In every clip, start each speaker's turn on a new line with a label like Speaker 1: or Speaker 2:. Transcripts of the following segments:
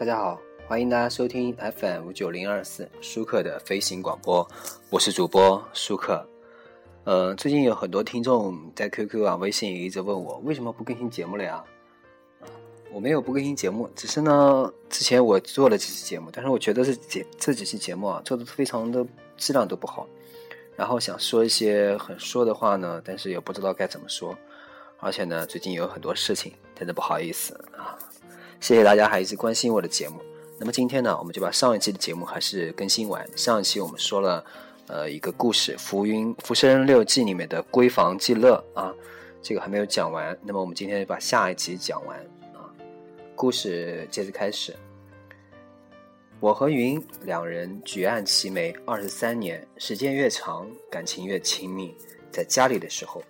Speaker 1: 大家好，欢迎大家收听 FM 五九零二四舒克的飞行广播，我是主播舒克。呃，最近有很多听众在 QQ 啊、微信也一直问我，为什么不更新节目了呀？我没有不更新节目，只是呢，之前我做了几期节目，但是我觉得这节这几期节目啊，做的非常的质量都不好，然后想说一些很说的话呢，但是也不知道该怎么说，而且呢，最近有很多事情，真的不好意思啊。谢谢大家还一直关心我的节目。那么今天呢，我们就把上一期的节目还是更新完。上一期我们说了，呃，一个故事《浮云浮生六记》里面的闺房记乐啊，这个还没有讲完。那么我们今天就把下一集讲完啊，故事接着开始。我和云两人举案齐眉二十三年，时间越长，感情越亲密。在家里的时候，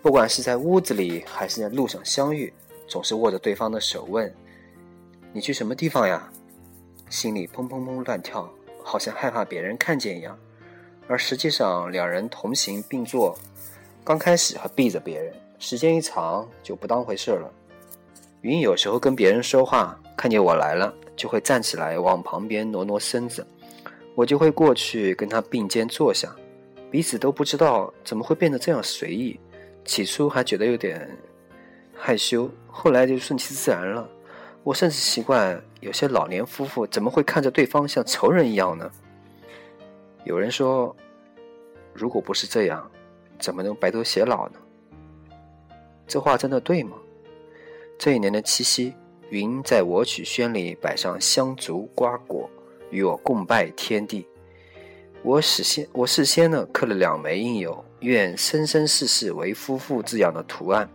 Speaker 1: 不管是在屋子里还是在路上相遇，总是握着对方的手问。你去什么地方呀？心里砰砰砰乱跳，好像害怕别人看见一样。而实际上，两人同行并坐，刚开始还避着别人，时间一长就不当回事了。云有时候跟别人说话，看见我来了，就会站起来往旁边挪挪身子，我就会过去跟他并肩坐下，彼此都不知道怎么会变得这样随意。起初还觉得有点害羞，后来就顺其自然了。我甚至习惯，有些老年夫妇怎么会看着对方像仇人一样呢？有人说，如果不是这样，怎么能白头偕老呢？这话真的对吗？这一年的七夕，云在我曲轩里摆上香烛瓜果，与我共拜天地。我事先我事先呢刻了两枚印有“愿生生世世为夫妇”字样的图案。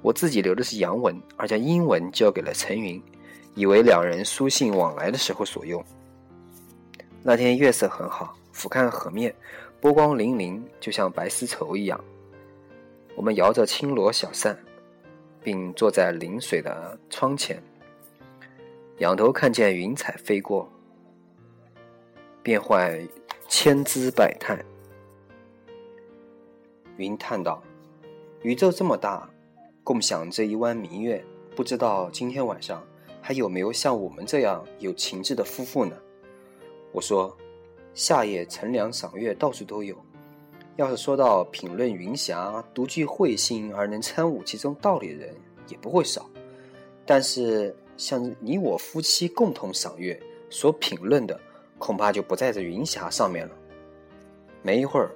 Speaker 1: 我自己留的是洋文，而将英文交给了陈云，以为两人书信往来的时候所用。那天月色很好，俯瞰河面，波光粼粼，就像白丝绸一样。我们摇着轻罗小扇，并坐在临水的窗前，仰头看见云彩飞过，变幻千姿百态。云叹道：“宇宙这么大。”共享这一弯明月，不知道今天晚上还有没有像我们这样有情致的夫妇呢？我说，夏夜乘凉赏月到处都有。要是说到评论云霞独具慧心而能参悟其中道理的人，也不会少。但是像你我夫妻共同赏月所评论的，恐怕就不在这云霞上面了。没一会儿，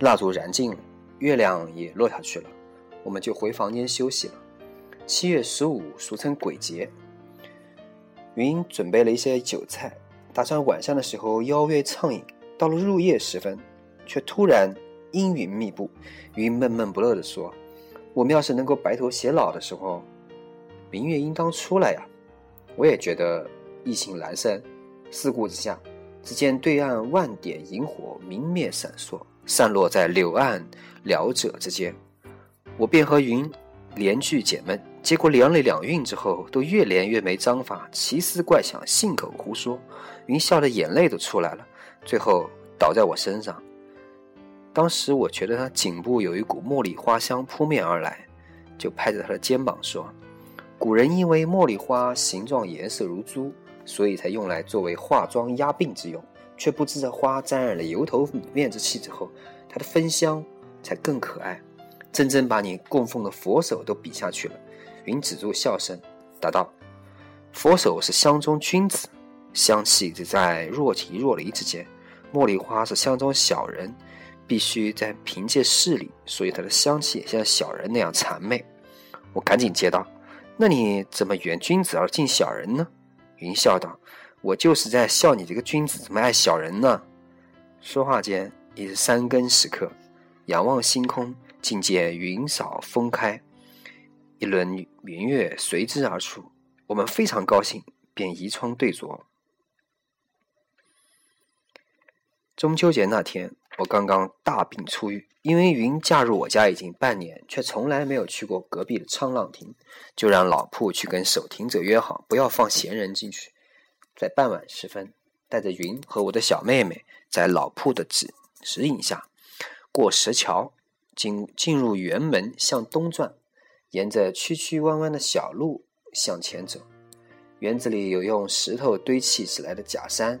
Speaker 1: 蜡烛燃尽了，月亮也落下去了。我们就回房间休息了。七月十五俗称鬼节，云准备了一些酒菜，打算晚上的时候邀约畅饮。到了入夜时分，却突然阴云密布。云闷闷不乐地说：“我们要是能够白头偕老的时候，明月应当出来呀。”我也觉得意兴阑珊。四顾之下，只见对岸万点萤火明灭闪烁，散落在柳岸聊者之间。我便和云连句解闷，结果连了两韵之后，都越连越没章法，奇思怪想，信口胡说。云笑的眼泪都出来了，最后倒在我身上。当时我觉得他颈部有一股茉莉花香扑面而来，就拍着他的肩膀说：“古人因为茉莉花形状颜色如珠，所以才用来作为化妆压病之用，却不知这花沾染了油头面之气之后，它的芬香才更可爱。”真正把你供奉的佛手都比下去了，云止住笑声，答道：“佛手是香中君子，香气只在若即若离之间；茉莉花是香中小人，必须在凭借势力，所以它的香气也像小人那样谄媚。”我赶紧接道：“那你怎么远君子而近小人呢？”云笑道：“我就是在笑你这个君子怎么爱小人呢。”说话间已是三更时刻，仰望星空。竟见云扫风开，一轮明月随之而出。我们非常高兴，便移窗对酌。中秋节那天，我刚刚大病初愈，因为云嫁入我家已经半年，却从来没有去过隔壁的沧浪亭，就让老铺去跟守亭者约好，不要放闲人进去。在傍晚时分，带着云和我的小妹妹，在老铺的指指引下，过石桥。进进入园门，向东转，沿着曲曲弯弯的小路向前走。园子里有用石头堆砌起来的假山，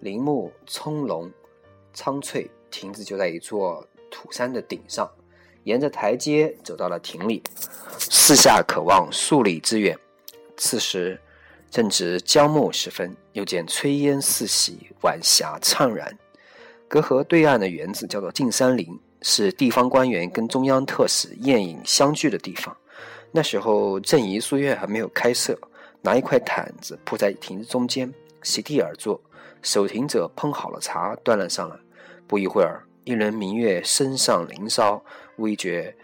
Speaker 1: 林木葱茏苍翠，亭子就在一座土山的顶上。沿着台阶走到了亭里，四下可望数里之远。此时正值江暮时分，又见炊烟四起，晚霞灿然。隔河对岸的园子叫做径山林，是地方官员跟中央特使宴饮相聚的地方。那时候正仪书院还没有开设，拿一块毯子铺在亭子中间，席地而坐。守亭者烹好了茶，端了上来。不一会儿，一轮明月升上林梢，微觉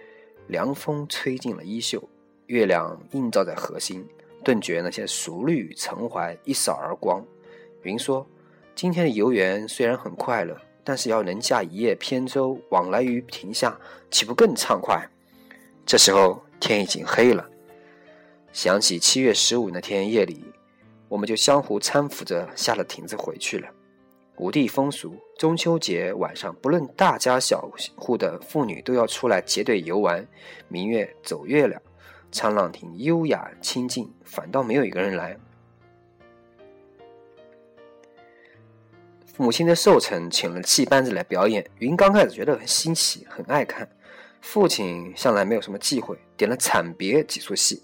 Speaker 1: 凉风吹进了衣袖，月亮映照在河心，顿觉那些熟虑陈怀一扫而光。云说：“今天的游园虽然很快乐。”但是要能驾一叶扁舟往来于亭下，岂不更畅快？这时候天已经黑了。想起七月十五那天夜里，我们就相互搀扶着下了亭子回去了。吴地风俗，中秋节晚上，不论大家小户的妇女都要出来结队游玩。明月走月亮，沧浪亭优雅清静，反倒没有一个人来。母亲的寿辰，请了戏班子来表演。云刚开始觉得很新奇，很爱看。父亲向来没有什么忌讳，点了惨别几出戏。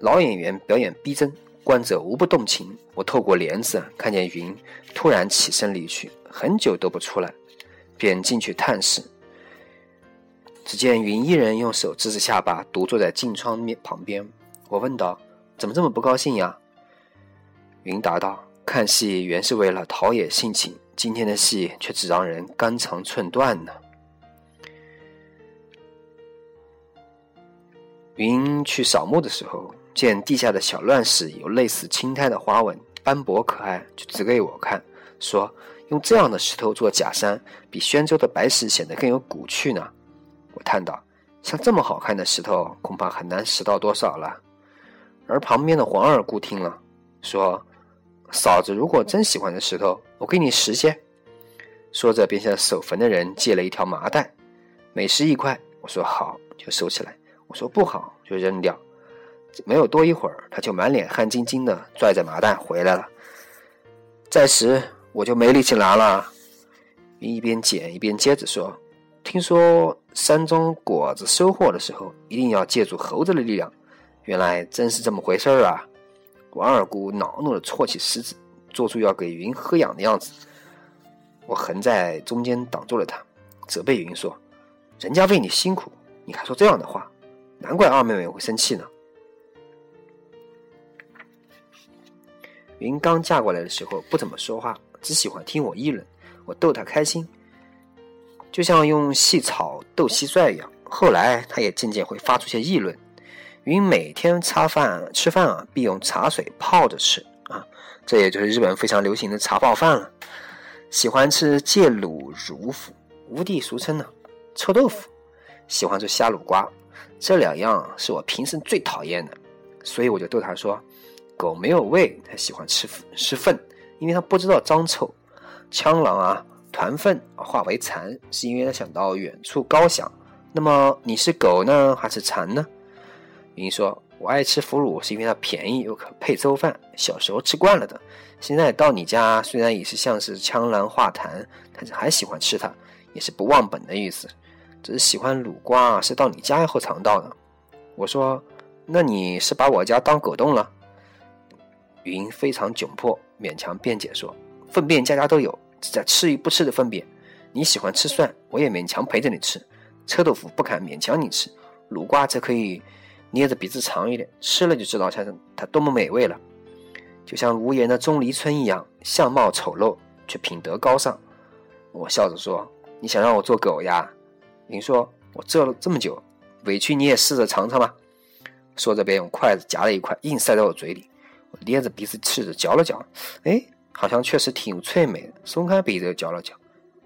Speaker 1: 老演员表演逼真，观者无不动情。我透过帘子看见云突然起身离去，很久都不出来，便进去探视。只见云一人用手支着下巴，独坐在镜窗面旁边。我问道：“怎么这么不高兴呀？”云答道。看戏原是为了陶冶性情，今天的戏却只让人肝肠寸断呢。云去扫墓的时候，见地下的小乱石有类似青苔的花纹，斑驳可爱，就指给我看，说用这样的石头做假山，比宣州的白石显得更有古趣呢。我叹道：“像这么好看的石头，恐怕很难拾到多少了。”而旁边的黄二姑听了，说。嫂子，如果真喜欢这石头，我给你十些。说着，便向守坟的人借了一条麻袋，每十一块。我说好，就收起来。我说不好，就扔掉。没有多一会儿，他就满脸汗津津的拽着麻袋回来了。再时，我就没力气拿了。一边捡一边接着说：“听说山中果子收获的时候，一定要借助猴子的力量。原来真是这么回事儿啊！”王二姑恼怒的搓起石子，做出要给云喝养的样子。我横在中间挡住了她，责备云说：“人家为你辛苦，你还说这样的话，难怪二妹妹会生气呢。”云刚嫁过来的时候不怎么说话，只喜欢听我议论，我逗她开心，就像用细草逗蟋蟀一样。后来她也渐渐会发出些议论。云每天擦饭吃饭啊，必用茶水泡着吃啊，这也就是日本非常流行的茶泡饭了。喜欢吃芥卤乳腐，吴地俗称呢臭豆腐。喜欢吃虾卤瓜，这两样是我平生最讨厌的，所以我就逗他说：狗没有胃，它喜欢吃吃粪，因为它不知道脏臭。枪狼啊，团粪化为蚕，是因为它想到远处高翔。那么你是狗呢，还是蚕呢？云说：“我爱吃腐乳，是因为它便宜又可配粥饭。小时候吃惯了的，现在到你家，虽然也是像是枪兰化痰，但是还喜欢吃它，也是不忘本的意思。只是喜欢卤瓜，是到你家以后尝到的。”我说：“那你是把我家当狗洞了？”云非常窘迫，勉强辩解说：“粪便家家都有，只在吃与不吃的分别。你喜欢吃蒜，我也勉强陪着你吃；臭豆腐不敢勉强你吃，卤瓜则可以。”捏着鼻子尝一点，吃了就知道它它多么美味了。就像无言的钟离春一样，相貌丑陋却品德高尚。我笑着说：“你想让我做狗呀？”您说：“我做了这么久，委屈你也试着尝尝吧。”说着便用筷子夹了一块，硬塞到我嘴里。我捏着鼻子吃着，嚼了嚼，哎，好像确实挺脆美的。松开鼻子又嚼了嚼，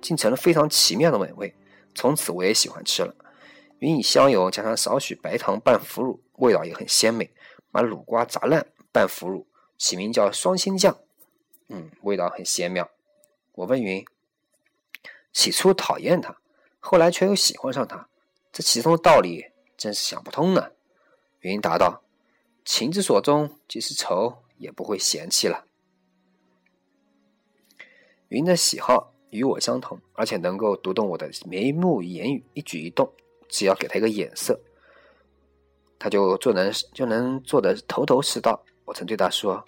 Speaker 1: 竟成了非常奇妙的美味。从此我也喜欢吃了。云以香油加上少许白糖拌腐乳，味道也很鲜美。把卤瓜炸烂拌腐乳，起名叫双星酱，嗯，味道很鲜妙。我问云：起初讨厌他，后来却又喜欢上他，这其中的道理真是想不通呢。云答道：情之所钟，即使愁也不会嫌弃了。云的喜好与我相同，而且能够读懂我的眉目言语、一举一动。只要给他一个眼色，他就做能就能做得头头是道。我曾对他说：“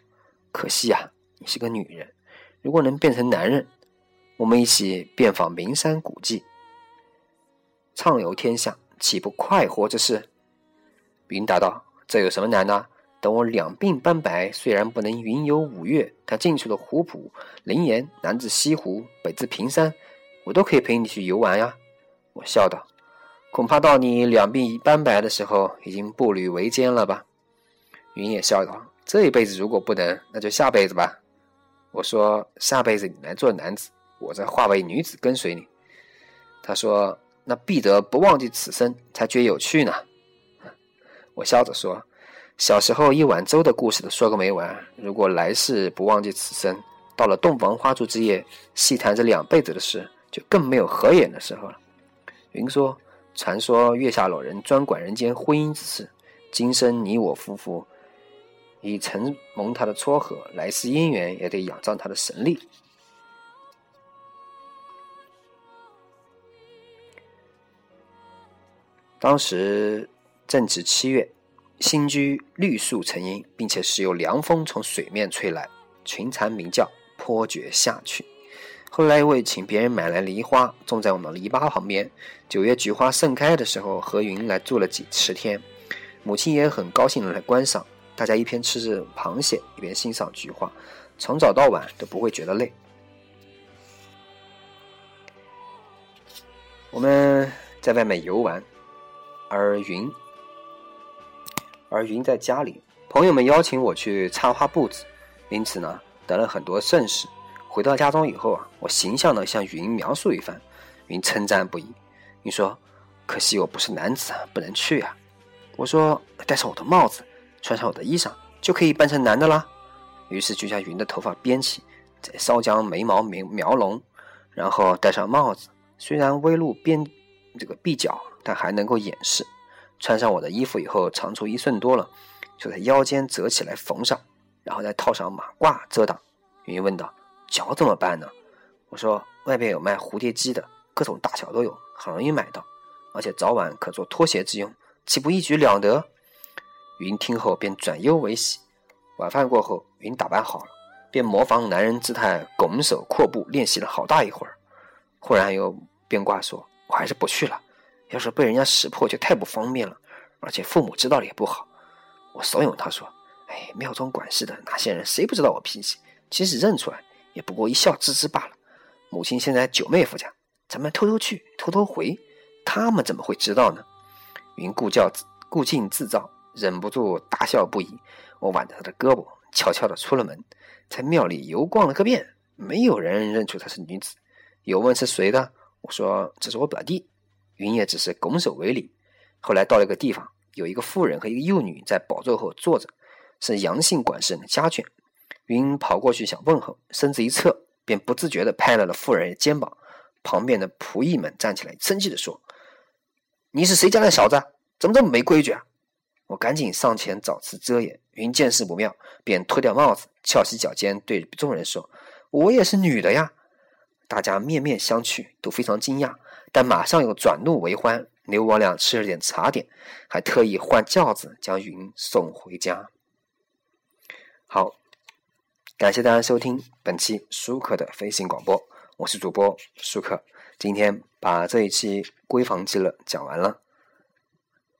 Speaker 1: 可惜呀，你是个女人。如果能变成男人，我们一起遍访名山古迹，畅游天下，岂不快活之事？”云答道：“这有什么难的？等我两鬓斑白，虽然不能云游五岳，但近处的湖浦、灵岩，南至西湖，北至平山，我都可以陪你去游玩呀。”我笑道：“恐怕到你两鬓斑白的时候，已经步履维艰了吧？”云也笑道：“这一辈子如果不能，那就下辈子吧。”我说：“下辈子你来做男子，我再化为女子跟随你。”他说：“那必得不忘记此生，才觉有趣呢。”我笑着说。小时候一碗粥的故事都说个没完。如果来世不忘记此生，到了洞房花烛之夜，细谈这两辈子的事，就更没有合眼的时候了。云说：“传说月下老人专管人间婚姻之事，今生你我夫妇已承蒙他的撮合，来世姻缘也得仰仗他的神力。”当时正值七月。新居绿树成荫，并且时有凉风从水面吹来，群蝉鸣叫，颇觉下去。后来为请别人买来梨花，种在我们篱笆旁边。九月菊花盛开的时候，何云来住了几十天，母亲也很高兴的来观赏。大家一边吃着螃蟹，一边欣赏菊花，从早到晚都不会觉得累。我们在外面游玩，而云。而云在家里，朋友们邀请我去插花布置，因此呢，得了很多盛事。回到家中以后啊，我形象的向云描述一番，云称赞不已。云说：“可惜我不是男子，不能去呀。”我说：“戴上我的帽子，穿上我的衣裳，就可以扮成男的啦。”于是就将云的头发编起，再稍将眉毛描描浓，然后戴上帽子，虽然微露边这个鬓角，但还能够掩饰。穿上我的衣服以后，长出一寸多了，就在腰间折起来缝上，然后再套上马褂遮挡。云问道：“脚怎么办呢？”我说：“外边有卖蝴蝶机的，各种大小都有，很容易买到，而且早晚可做拖鞋之用，岂不一举两得？”云听后便转忧为喜。晚饭过后，云打扮好了，便模仿男人姿态，拱手阔步练习了好大一会儿。忽然又变卦说：“我还是不去了。”要是被人家识破，就太不方便了，而且父母知道了也不好。我怂恿他说：“哎，庙中管事的那些人，谁不知道我脾气？即使认出来，也不过一笑置之罢了。母亲现在九妹夫家，咱们偷偷去，偷偷回，他们怎么会知道呢？”云顾叫顾镜自造，忍不住大笑不已。我挽着他的胳膊，悄悄地出了门，在庙里游逛了个遍，没有人认出她是女子。有问是谁的，我说这是我表弟。云也只是拱手为礼。后来到了一个地方，有一个妇人和一个幼女在宝座后坐着，是杨姓管事的家眷。云跑过去想问候，身子一侧，便不自觉地拍了了妇人肩膀。旁边的仆役们站起来，生气地说：“你是谁家的小子？怎么这么没规矩啊？”我赶紧上前找词遮掩。云见势不妙，便脱掉帽子，翘起脚尖，对众人说：“我也是女的呀。”大家面面相觑，都非常惊讶。但马上又转怒为欢，留我俩吃了点茶点，还特意换轿子将云送回家。好，感谢大家收听本期舒克的飞行广播，我是主播舒克。今天把这一期闺房记了讲完了，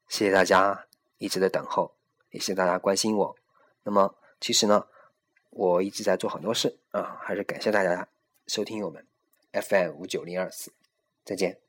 Speaker 1: 谢谢大家一直的等候，也谢谢大家关心我。那么其实呢，我一直在做很多事啊，还是感谢大家收听我们 FM 五九零二四，再见。